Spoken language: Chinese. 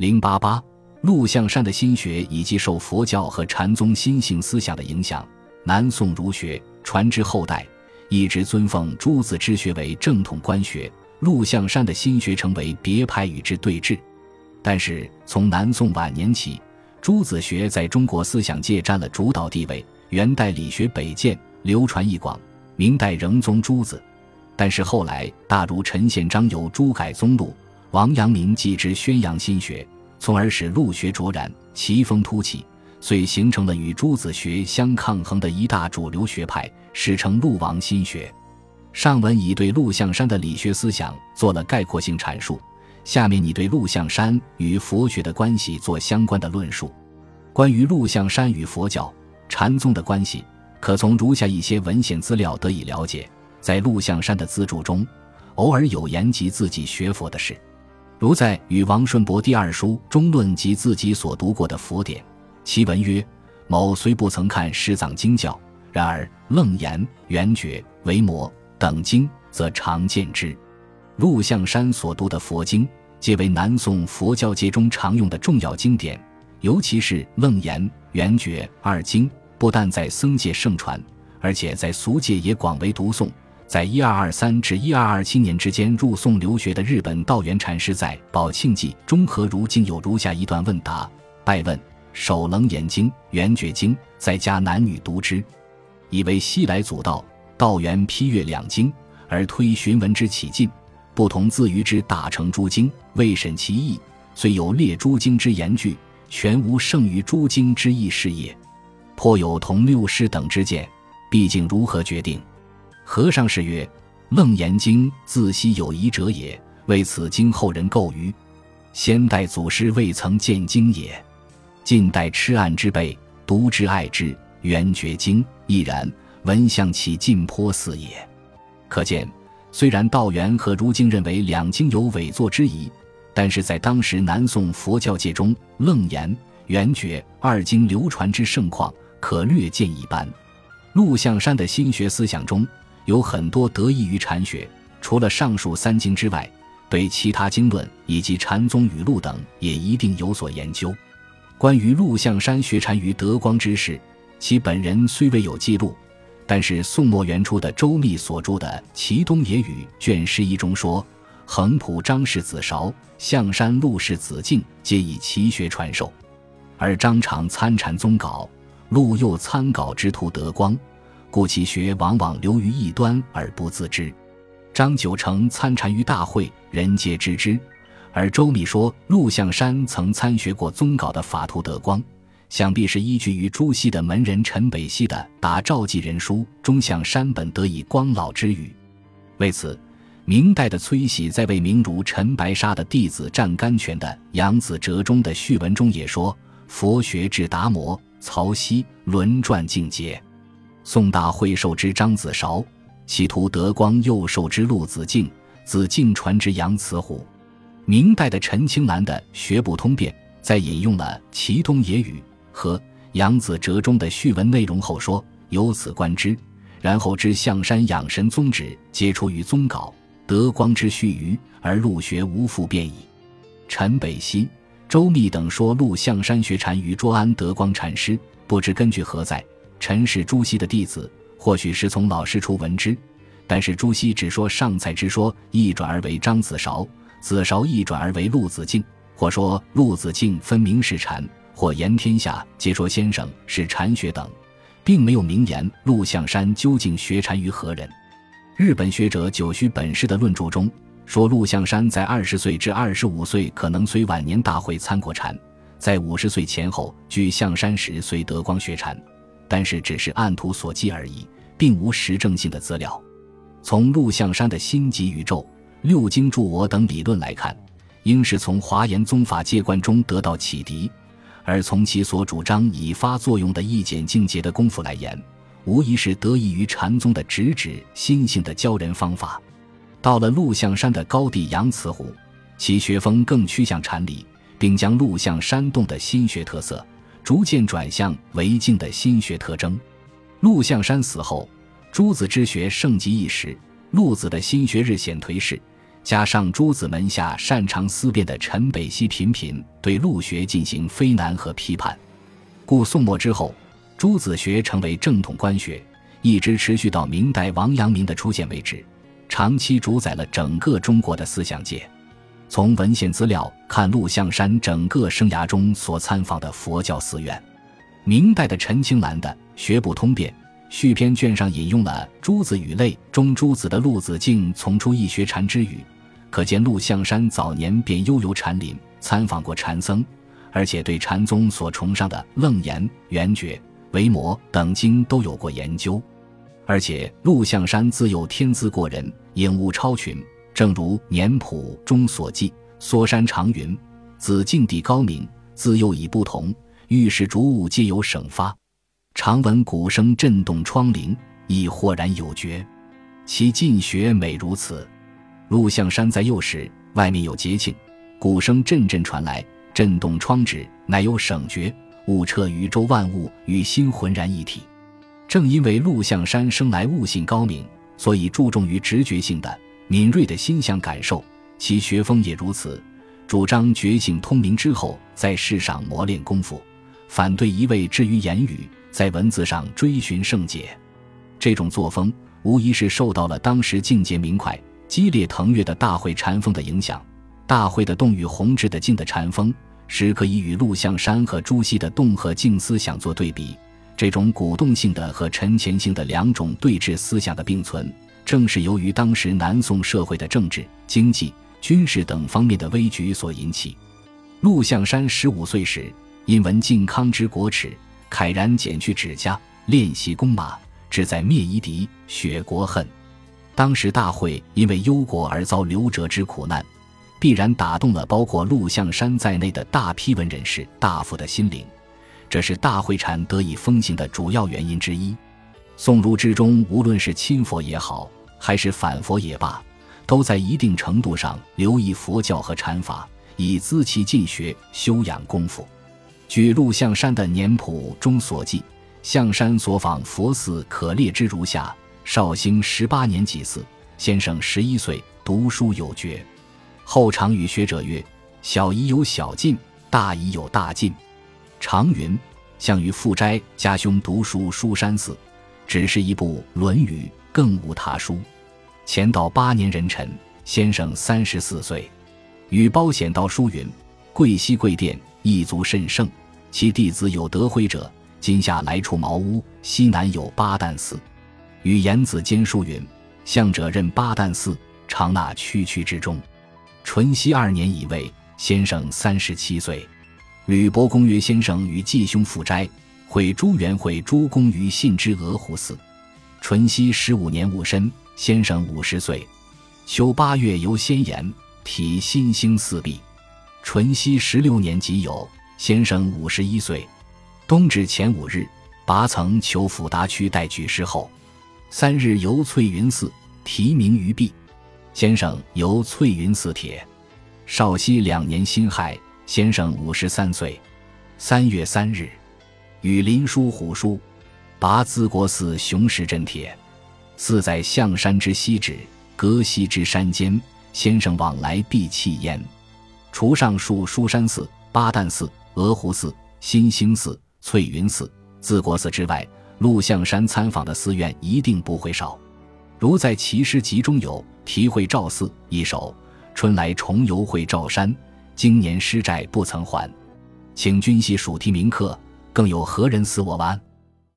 零八八，陆象山的心学以及受佛教和禅宗心性思想的影响，南宋儒学传至后代，一直尊奉朱子之学为正统官学，陆象山的心学成为别派与之对峙。但是从南宋晚年起，朱子学在中国思想界占了主导地位。元代理学北渐，流传一广；明代仍宗朱子，但是后来大儒陈宪章由朱改宗录，王阳明继之宣扬心学，从而使陆学卓然，奇风突起，遂形成了与朱子学相抗衡的一大主流学派，史称陆王心学。上文已对陆象山的理学思想做了概括性阐述，下面你对陆象山与佛学的关系做相关的论述。关于陆象山与佛教。禅宗的关系，可从如下一些文献资料得以了解。在陆象山的资助中，偶尔有言及自己学佛的事，如在《与王顺伯第二书》中论及自己所读过的佛典，其文曰：“某虽不曾看师藏经教，然而楞严、圆觉、维摩等经，则常见之。”陆象山所读的佛经，皆为南宋佛教界中常用的重要经典，尤其是楞严、圆觉二经。不但在僧界盛传，而且在俗界也广为读诵。在一二二三至一二二七年之间入宋留学的日本道元禅师在《宝庆记》中和如今有如下一段问答：拜问首楞严经、圆觉经，在家男女读之，以为西来祖道。道元批阅两经，而推寻文之起劲，不同自于之大成诸经，未审其意，虽有列诸经之言句，全无胜于诸经之意事也。颇有同六师等之见，毕竟如何决定？和尚是曰：“楞严经自昔有疑者也，为此经后人构于。先代祖师未曾见经也。近代痴暗之辈读之爱之，圆觉经亦然，闻相起近颇似也。可见，虽然道元和如今认为两经有伪作之疑，但是在当时南宋佛教界中，楞严、圆觉二经流传之盛况。可略见一斑。陆象山的心学思想中有很多得益于禅学，除了上述三经之外，对其他经论以及禅宗语录等也一定有所研究。关于陆象山学禅于德光之事，其本人虽未有记录，但是宋末元初的周密所著的《齐东野语》卷十一中说：“横浦张氏子韶，象山陆氏子敬，皆以奇学传授，而张常参禅宗稿。”陆又参稿之徒德光，故其学往往流于异端而不自知。张九成参禅于大会，人皆知之。而周密说陆象山曾参学过宗稿的法图德光，想必是依据于朱熹的门人陈北溪的《答赵记人书》中向山本得以光老之语。为此，明代的崔喜在为名儒陈白沙的弟子湛甘泉的《杨子折中的序文中也说：“佛学至达摩。”曹溪轮转境界，宋大会授之张子韶，企图德光又授之陆子敬，子敬传之杨慈虎。明代的陈清南的《学不通变》在引用了齐东野语和杨子折中的序文内容后说：“由此观之，然后知象山养神宗旨皆出于宗稿，德光之序余，而陆学无复变矣。”陈北溪。周密等说陆象山学禅于卓安德光禅师，不知根据何在。陈是朱熹的弟子，或许是从老师处闻之。但是朱熹只说上蔡之说，一转而为张子韶，子韶一转而为陆子敬，或说陆子敬分明是禅，或言天下皆说先生是禅学等，并没有明言陆象山究竟学禅于何人。日本学者久须本师的论著中。说陆象山在二十岁至二十五岁可能随晚年大会参过禅，在五十岁前后据象山时随德光学禅，但是只是按图所记而已，并无实证性的资料。从陆象山的心极宇宙、六经助我等理论来看，应是从华严宗法界观中得到启迪，而从其所主张以发作用的意简境界的功夫来言，无疑是得益于禅宗的直指心性的教人方法。到了陆象山的高地杨慈湖，其学风更趋向禅理，并将陆象山洞的心学特色逐渐转向为静的心学特征。陆象山死后，朱子之学盛极一时，陆子的心学日显颓势，加上诸子门下擅长思辨的陈北溪频频对陆学进行非难和批判，故宋末之后，诸子学成为正统官学，一直持续到明代王阳明的出现为止，长期主宰了整个中国的思想界。从文献资料看，陆象山整个生涯中所参访的佛教寺院，明代的陈清兰的《学部通变》续篇卷上引用了《诸子语类》中诸子的陆子敬从出一学禅之语，可见陆象山早年便悠游禅林，参访过禅僧，而且对禅宗所崇尚的《楞严》《圆觉》《维摩》等经都有过研究，而且陆象山自幼天资过人，颖悟超群。正如《年谱》中所记，梭山长云：“子敬地高明，自幼已不同，遇事逐物皆有省发。常闻鼓声震动窗棂，亦豁然有觉。其进学美如此。”陆象山在幼时，外面有节庆，鼓声阵阵传来，震动窗纸，乃有省觉，悟彻宇宙万物与心浑然一体。正因为陆象山生来悟性高明，所以注重于直觉性的。敏锐的心想感受，其学风也如此，主张觉醒通明之后在世上磨练功夫，反对一味置于言语，在文字上追寻圣解。这种作风无疑是受到了当时境界明快、激烈腾跃的大会禅风的影响。大会的动与弘治的静的禅风，时可以与陆象山和朱熹的动和静思想做对比。这种鼓动性的和沉潜性的两种对峙思想的并存。正是由于当时南宋社会的政治、经济、军事等方面的危局所引起。陆象山十五岁时，因闻靖康之国耻，慨然剪去指甲，练习弓马，志在灭夷狄，雪国恨。当时大会因为忧国而遭流折之苦难，必然打动了包括陆象山在内的大批文人士、大夫的心灵，这是大会禅得以风行的主要原因之一。宋儒之中，无论是亲佛也好，还是反佛也罢，都在一定程度上留意佛教和禅法，以资其进学、修养功夫。据陆象山的年谱中所记，象山所访佛寺可列之如下：绍兴十八年祭祀，先生十一岁，读书有觉。后常与学者曰：“小宜有小进，大宜有大进。”常云：“项羽复斋家兄读书书山寺，只是一部《论语》。”更无他书。乾道八年壬辰，先生三十四岁，与包显道书云：“贵溪贵殿，一族甚盛。其弟子有德辉者，今夏来处茅屋。西南有八旦寺。”与颜子兼书云：“向者任八旦寺，常纳区区之中。”淳熙二年乙未，先生三十七岁。吕伯公曰：“先生与季兄赴斋，会朱元会诸公于信之鹅湖寺。”淳熙十五年戊申，先生五十岁。秋八月游仙岩，体新兴四壁。淳熙十六年己酉，先生五十一岁。冬至前五日，拔层求辅达区代举事后。三日游翠云寺，题名于壁。先生游翠云寺帖。绍熙两年辛亥，先生五十三岁。三月三日，与林书虎书。拔淄国寺雄石镇帖，寺在象山之西址，隔西之山间。先生往来必弃焉。除上述书山寺、八旦寺、鹅湖寺、新兴寺、翠云寺、淄国寺之外，陆象山参访的寺院一定不会少。如在其诗集中有《题会赵寺》一首：“春来重游会赵山，今年诗债不曾还。”请君系属题铭刻，更有何人似我完？